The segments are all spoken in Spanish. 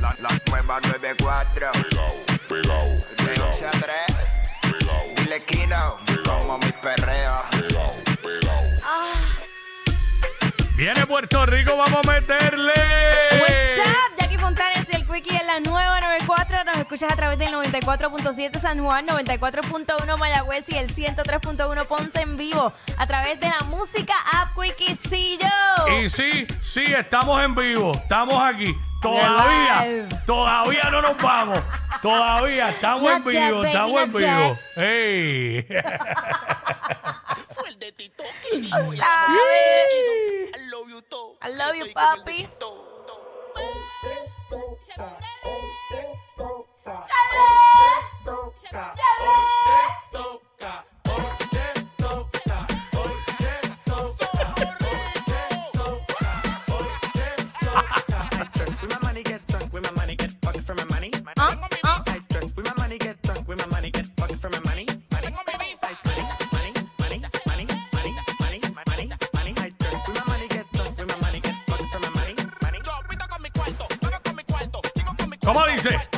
La, la, nueva 94. Pegao, pegao, De 11 a 3. pegao, Dile Kino. Como mi perreo. pegao, pegao. Viene Puerto Rico, vamos a meterle. What's up? Jackie Fontanes y el Quickie en la nueva 94. Nos escuchas a través del 94.7 San Juan, 94.1 Mayagüez y el 103.1 Ponce en vivo. A través de la música App Quickiecillo. Y sí, sí, estamos en vivo, estamos aquí. Todavía, todavía no nos vamos. Todavía estamos en Not yet, vivo, baby, estamos en not vivo. yet. ¡Ey! ¿Sabes? I love you, papi. With ¿Cómo dice?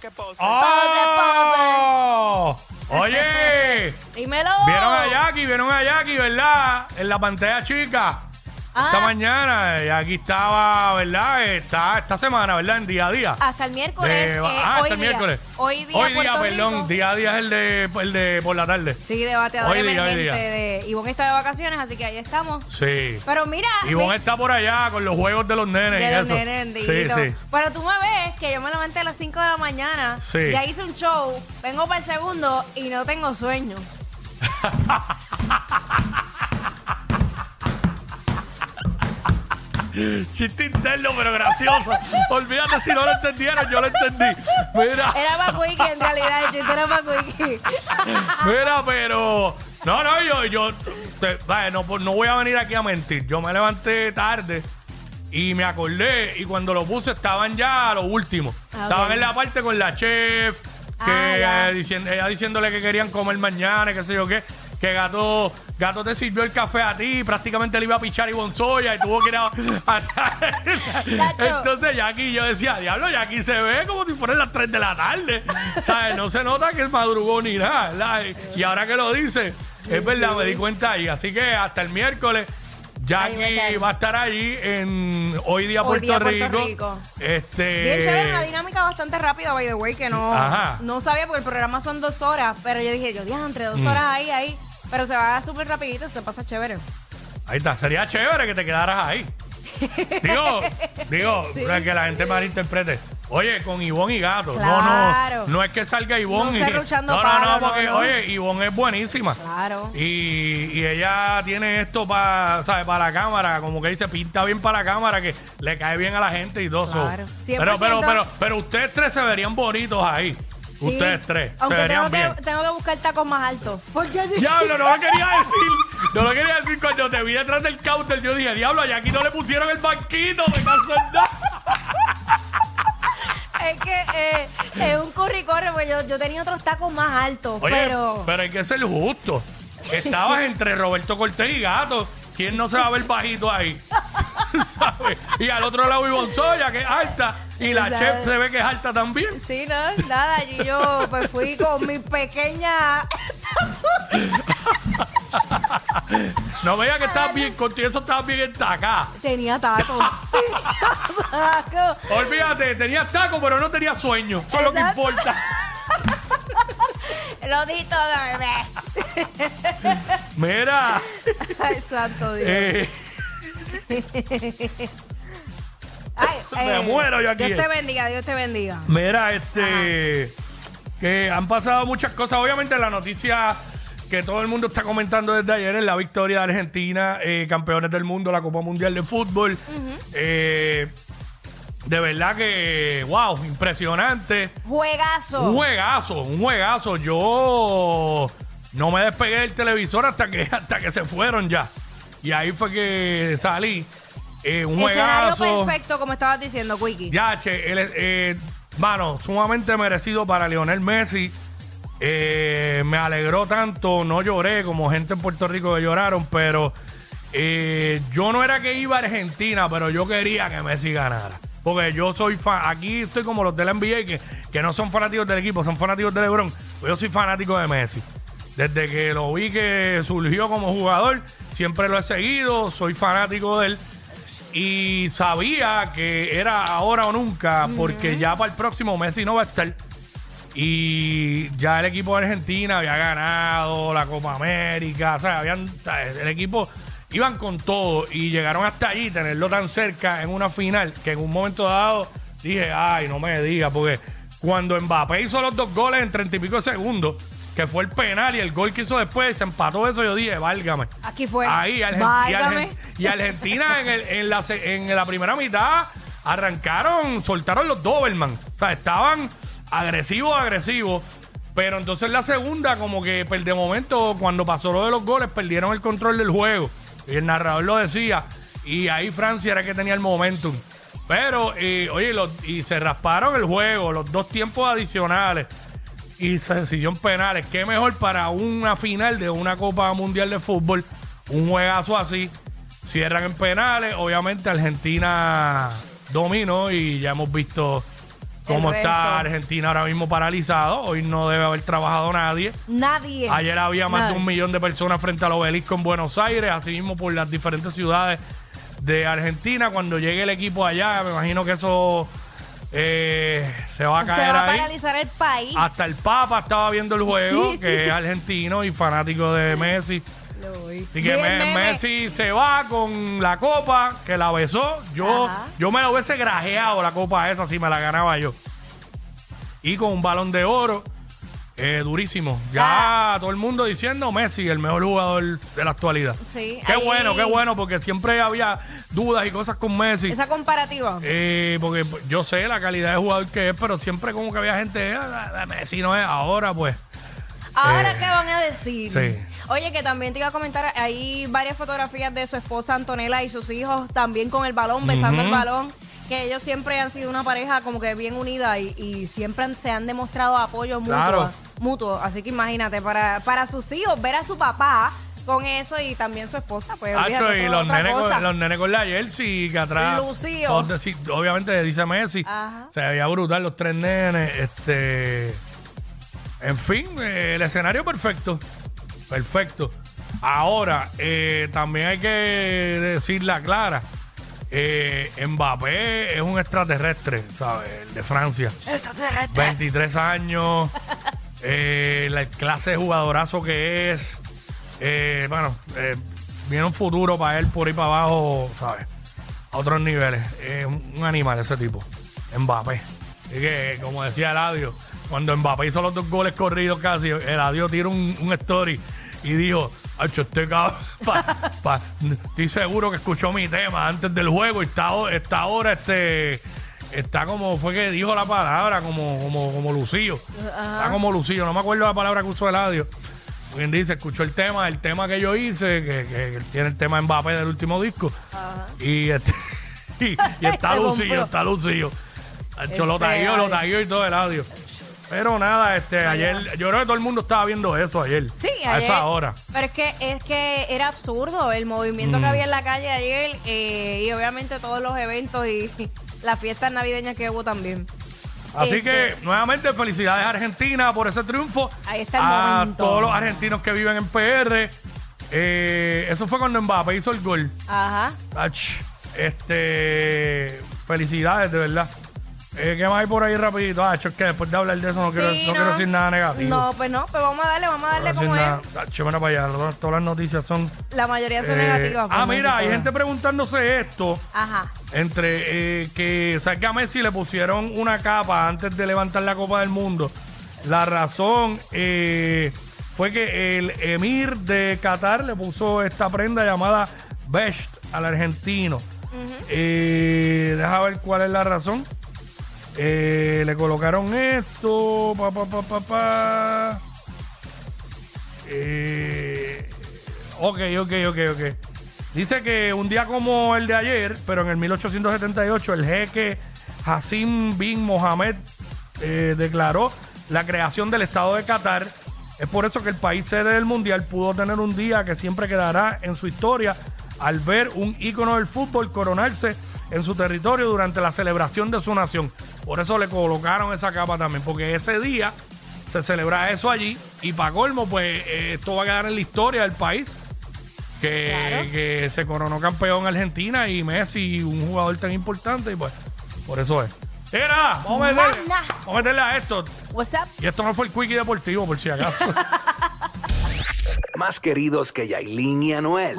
Billboard me llama pa' que pose. ¡Oh! Oye, Dímelo. vieron a Jackie, vieron a Jackie, ¿verdad? En la pantalla chica. Esta Ah. mañana, Jackie estaba, ¿verdad? Está esta semana, ¿verdad? En día a día. Hasta el miércoles. De- eh, ah, hoy hasta el día. miércoles. Hoy día. Hoy día, Puerto perdón. Rico. Día a día es el de, el de por la tarde. Sí, debateador Hoy día, hoy emergente día. de Ivonne está de vacaciones, así que ahí estamos. Sí. Pero mira, Ivonne está por allá con los juegos de los nenes y de los eso. nenes, sí, bendito. sí. Pero tú me ves que yo me levanté a las 5 de la mañana, Sí. ya hice un show, vengo para el segundo y no tengo sueño. Chiste interno, pero gracioso. Olvídate si no lo entendieron, yo lo entendí. Mira, Era para Quickie, en realidad, el chiste era para Quickie. mira, pero. No, no, yo, yo. te- vaya, no, no voy a venir aquí a mentir. Yo me levanté tarde y me acordé. Y cuando lo puse, estaban ya a lo último. Ah, Estaban ok. en la parte con la chef. Que Ah, ya. eh, ella diciéndole que querían comer mañana, qué sé yo qué. Que gato, gato te sirvió el café a ti, prácticamente le iba a pichar y bonzoya y tuvo que ir a. Entonces aquí yo decía, diablo, ya aquí se ve como si fueran las 3 de la tarde. ¿Sabes? No se nota que es madrugón ni nada. ¿verdad? Y ahora que lo dice, es verdad, me di cuenta ahí. Así que hasta el miércoles. Jackie va a estar allí en Hoy Día Hoy Puerto, Día Puerto Rico. Rico. Este, Bien chévere, una dinámica bastante rápida, by the way, que no, Ajá. no sabía porque el programa son dos horas, pero yo dije, yo dije, entre dos horas ahí, ahí, pero se va súper rapidito, se pasa chévere. Ahí está. Sería chévere que te quedaras ahí. Digo, digo, Sí. para que la gente malinterprete. Oye, con Ivonne y Gato. Claro. No, no, no es que salga Ivonne No y. serruchando no, no, palo, no, no, porque, no. oye, Ivonne es buenísima. Claro. Y, y ella tiene esto para, ¿sabes? Para la cámara, como que dice, pinta bien para la cámara, que le cae bien a la gente y todo eso. Claro. Pero, pero, 100%. pero, pero ustedes tres se verían bonitos ahí. Sí. Ustedes tres. Aunque se tengo verían bien. que, tengo que buscar tacos más altos. Porque Diablo, no lo quería decir. No lo quería decir cuando te vi detrás del counter. Yo dije, diablo, allá aquí no le pusieron el banquito de casualidad. es que eh, es un corre y corre, pues yo, yo tenía otros tacos más altos, Oye, pero... pero hay que ser justo. Estabas entre Roberto Cortés y Gato. ¿Quién no se va a ver bajito ahí? ¿Sabes? Y al otro lado Ivonne Soya, que es alta. Y la chef se ve que es alta también. Sí, no, nada, allí yo pues fui con mi pequeña... No veía que estabas bien, contigo eso estabas bien entacada. Tenía tacos. tenía tacos. Olvídate, tenías taco, pero no tenías sueño. Eso es lo que importa. Lo di todo, bebé. Mira. Ay, santo Dios. eh, me muero yo aquí. Dios te bendiga, Dios te bendiga. Mira, este. Que han pasado muchas cosas. Obviamente, la noticia que todo el mundo está comentando desde ayer es la victoria de Argentina, eh, campeones del mundo, la Copa Mundial de Fútbol. Eh, de verdad que, wow, impresionante. Juegazo. Un juegazo, un juegazo. Yo no me despegué del televisor hasta que, hasta que se fueron ya. Y ahí fue que salí. Eh, un Escenario juegazo. perfecto, como estabas diciendo, Quickie. Ya, che, él, eh, mano, sumamente merecido para Lionel Messi. Eh, me alegró tanto, no lloré como gente en Puerto Rico que lloraron, pero eh, yo no era que iba a Argentina, pero yo quería que Messi ganara. Porque yo soy fan, aquí estoy como los de la NBA que, que no son fanáticos del equipo, son fanáticos de LeBron. Pues yo soy fanático de Messi. Desde que lo vi que surgió como jugador, siempre lo he seguido, soy fanático de él y sabía que era ahora o nunca, porque ya para el próximo Messi no va a estar. Y ya el equipo de Argentina había ganado la Copa América, o sea, habían, el equipo iban con todo y llegaron hasta allí, tenerlo tan cerca en una final, que en un momento dado dije, ay, no me digas, porque cuando Mbappé hizo los dos goles en treinta y pico de segundos, que fue el penal y el gol que hizo después, se empató eso, yo dije, válgame. Aquí fue. Ahí, Argen- y, Válgame. Argen- y Argentina en, el- en la, se- en la primera mitad arrancaron, soltaron los Doberman. O sea, estaban agresivos, agresivos. Pero entonces en la segunda, como que per- de momento, cuando pasó lo de los goles, perdieron el control del juego. Y el narrador lo decía. Y ahí Francia era que tenía el momentum. Pero, eh, oye, los- y se rasparon el juego, los dos tiempos adicionales y se decidió en penales. Qué mejor para una final de una Copa Mundial de Fútbol, un juegazo así. Cierran en penales, obviamente Argentina dominó y ya hemos visto cómo está Argentina ahora mismo paralizado. Hoy no debe haber trabajado nadie. Nadie. Ayer había más de un millón de personas frente al obelisco en Buenos Aires, así mismo por las diferentes ciudades de Argentina. Cuando llegue el equipo allá, me imagino que eso eh, se va a Se caer va a ahí. paralizar el país. Hasta el Papa estaba viendo el juego, Sí, que sí, es sí. argentino y fanático de Messi. Así que Vi el Me- meme. Messi se va con la copa, que la besó. Yo, Ajá. yo me lo hubiese grajeado la copa esa si me la ganaba yo. Y con un balón de oro, eh, durísimo. Ya todo el mundo diciendo Messi, el mejor jugador de la actualidad. Sí, Qué ahí- bueno, qué bueno, porque siempre había dudas y cosas con Messi. Esa comparativa. Eh, porque yo sé la calidad de jugador que es, pero siempre como que había gente, "Ah, Messi no es ahora, pues. Ahora, eh, ¿qué van a decir? sí. Oye, que también te iba a comentar, hay varias fotografías de su esposa Antonella y sus hijos también con el balón, besando el balón. Que ellos siempre han sido una pareja como que bien unida y, y siempre han- se han demostrado apoyo mutuo. Claro. mutuo. Así que imagínate, para, para sus hijos, ver a su papá con eso y también su esposa, pues Hacho, y otra- los otra nenes, cosa. con, los nenes con la jersey que atrás. Todos deci- obviamente dice Messi. Ajá. Se veía brutal los tres nenes. Este. En fin, eh, el escenario perfecto. Perfecto. Ahora, eh, también hay que decirla clara. Eh, Mbappé es un extraterrestre, ¿sabes? El de Francia. 23 años, eh, la clase de jugadorazo que es. Eh, bueno, eh, viene un futuro para él por ahí para abajo, ¿sabes? A otros niveles. Es un un animal ese tipo. Mbappé. Así que, como decía Eladio, cuando Mbappé hizo los dos goles corridos casi, Eladio tiró un, un story y dijo, Este cabrón, pa- pa- estoy seguro que escuchó mi tema antes del juego y está, o- está ahora este... Está como fue que dijo la palabra, como, como, como Lucillo. Está como Lucillo, no me acuerdo la palabra que usó Eladio. Quien dice, escuchó el tema, el tema que yo hice, que, que- que tiene el tema Mbappé del último disco. Y, este, y, y está Se Lucillo, está Lucillo. Lo Este, taguió, lo ay. taguió y todo el audio. Pero nada, este, ayer, yo creo que todo el mundo estaba viendo eso ayer. Sí, A ayer. esa hora. Pero es que es que era absurdo el movimiento Mm. que había en la calle ayer eh, y obviamente todos los eventos y las fiestas navideñas que hubo también. Así Este, que, nuevamente, felicidades a Argentina por ese triunfo. Ahí está el a momento. todos los argentinos que viven en PR. Eh, eso fue cuando Mbappé hizo el gol. Ajá. Ach, este, felicidades, de verdad. Eh, ¿Qué más hay por ahí rapidito? Ah, es que después de hablar de eso no, quiero, no quiero decir nada negativo. No, pues no, pues vamos a darle, vamos a darle como es. mira para allá, todas- todas las noticias son... La mayoría son eh, negativas. ah, como mira, hay gente preguntándose esto. Ajá. Entre eh, que, o sea, que a Messi le pusieron una capa antes de levantar la Copa del Mundo. La razón eh, fue que el emir de Qatar le puso esta prenda llamada Best al argentino. Eh, deja ver cuál es la razón. Eh, le colocaron esto, pa, pa, pa, pa, pa. Eh, ok, ok, ok, ok. Dice que un día como el de ayer, pero en el 1878, el jeque Hassim bin Mohamed eh, declaró la creación del Estado de Qatar. Es por eso que el país sede del Mundial pudo tener un día que siempre quedará en su historia al ver un ícono del fútbol coronarse en su territorio durante la celebración de su nación. Por eso le colocaron esa capa también, porque ese día se celebra eso allí y para colmo, pues eh, esto va a quedar en la historia del país. Que, Claro. que se coronó campeón Argentina y Messi, un jugador tan importante, y pues por eso es. Era, vamos a meterle, vamos a meterle a esto. What's up? Y esto no fue el quickie deportivo, por si acaso. Más queridos que Yailin y Anuel.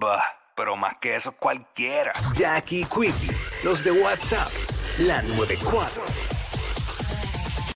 Bah, pero más que eso cualquiera. Jackie Quickie, los de WhatsApp, la 94.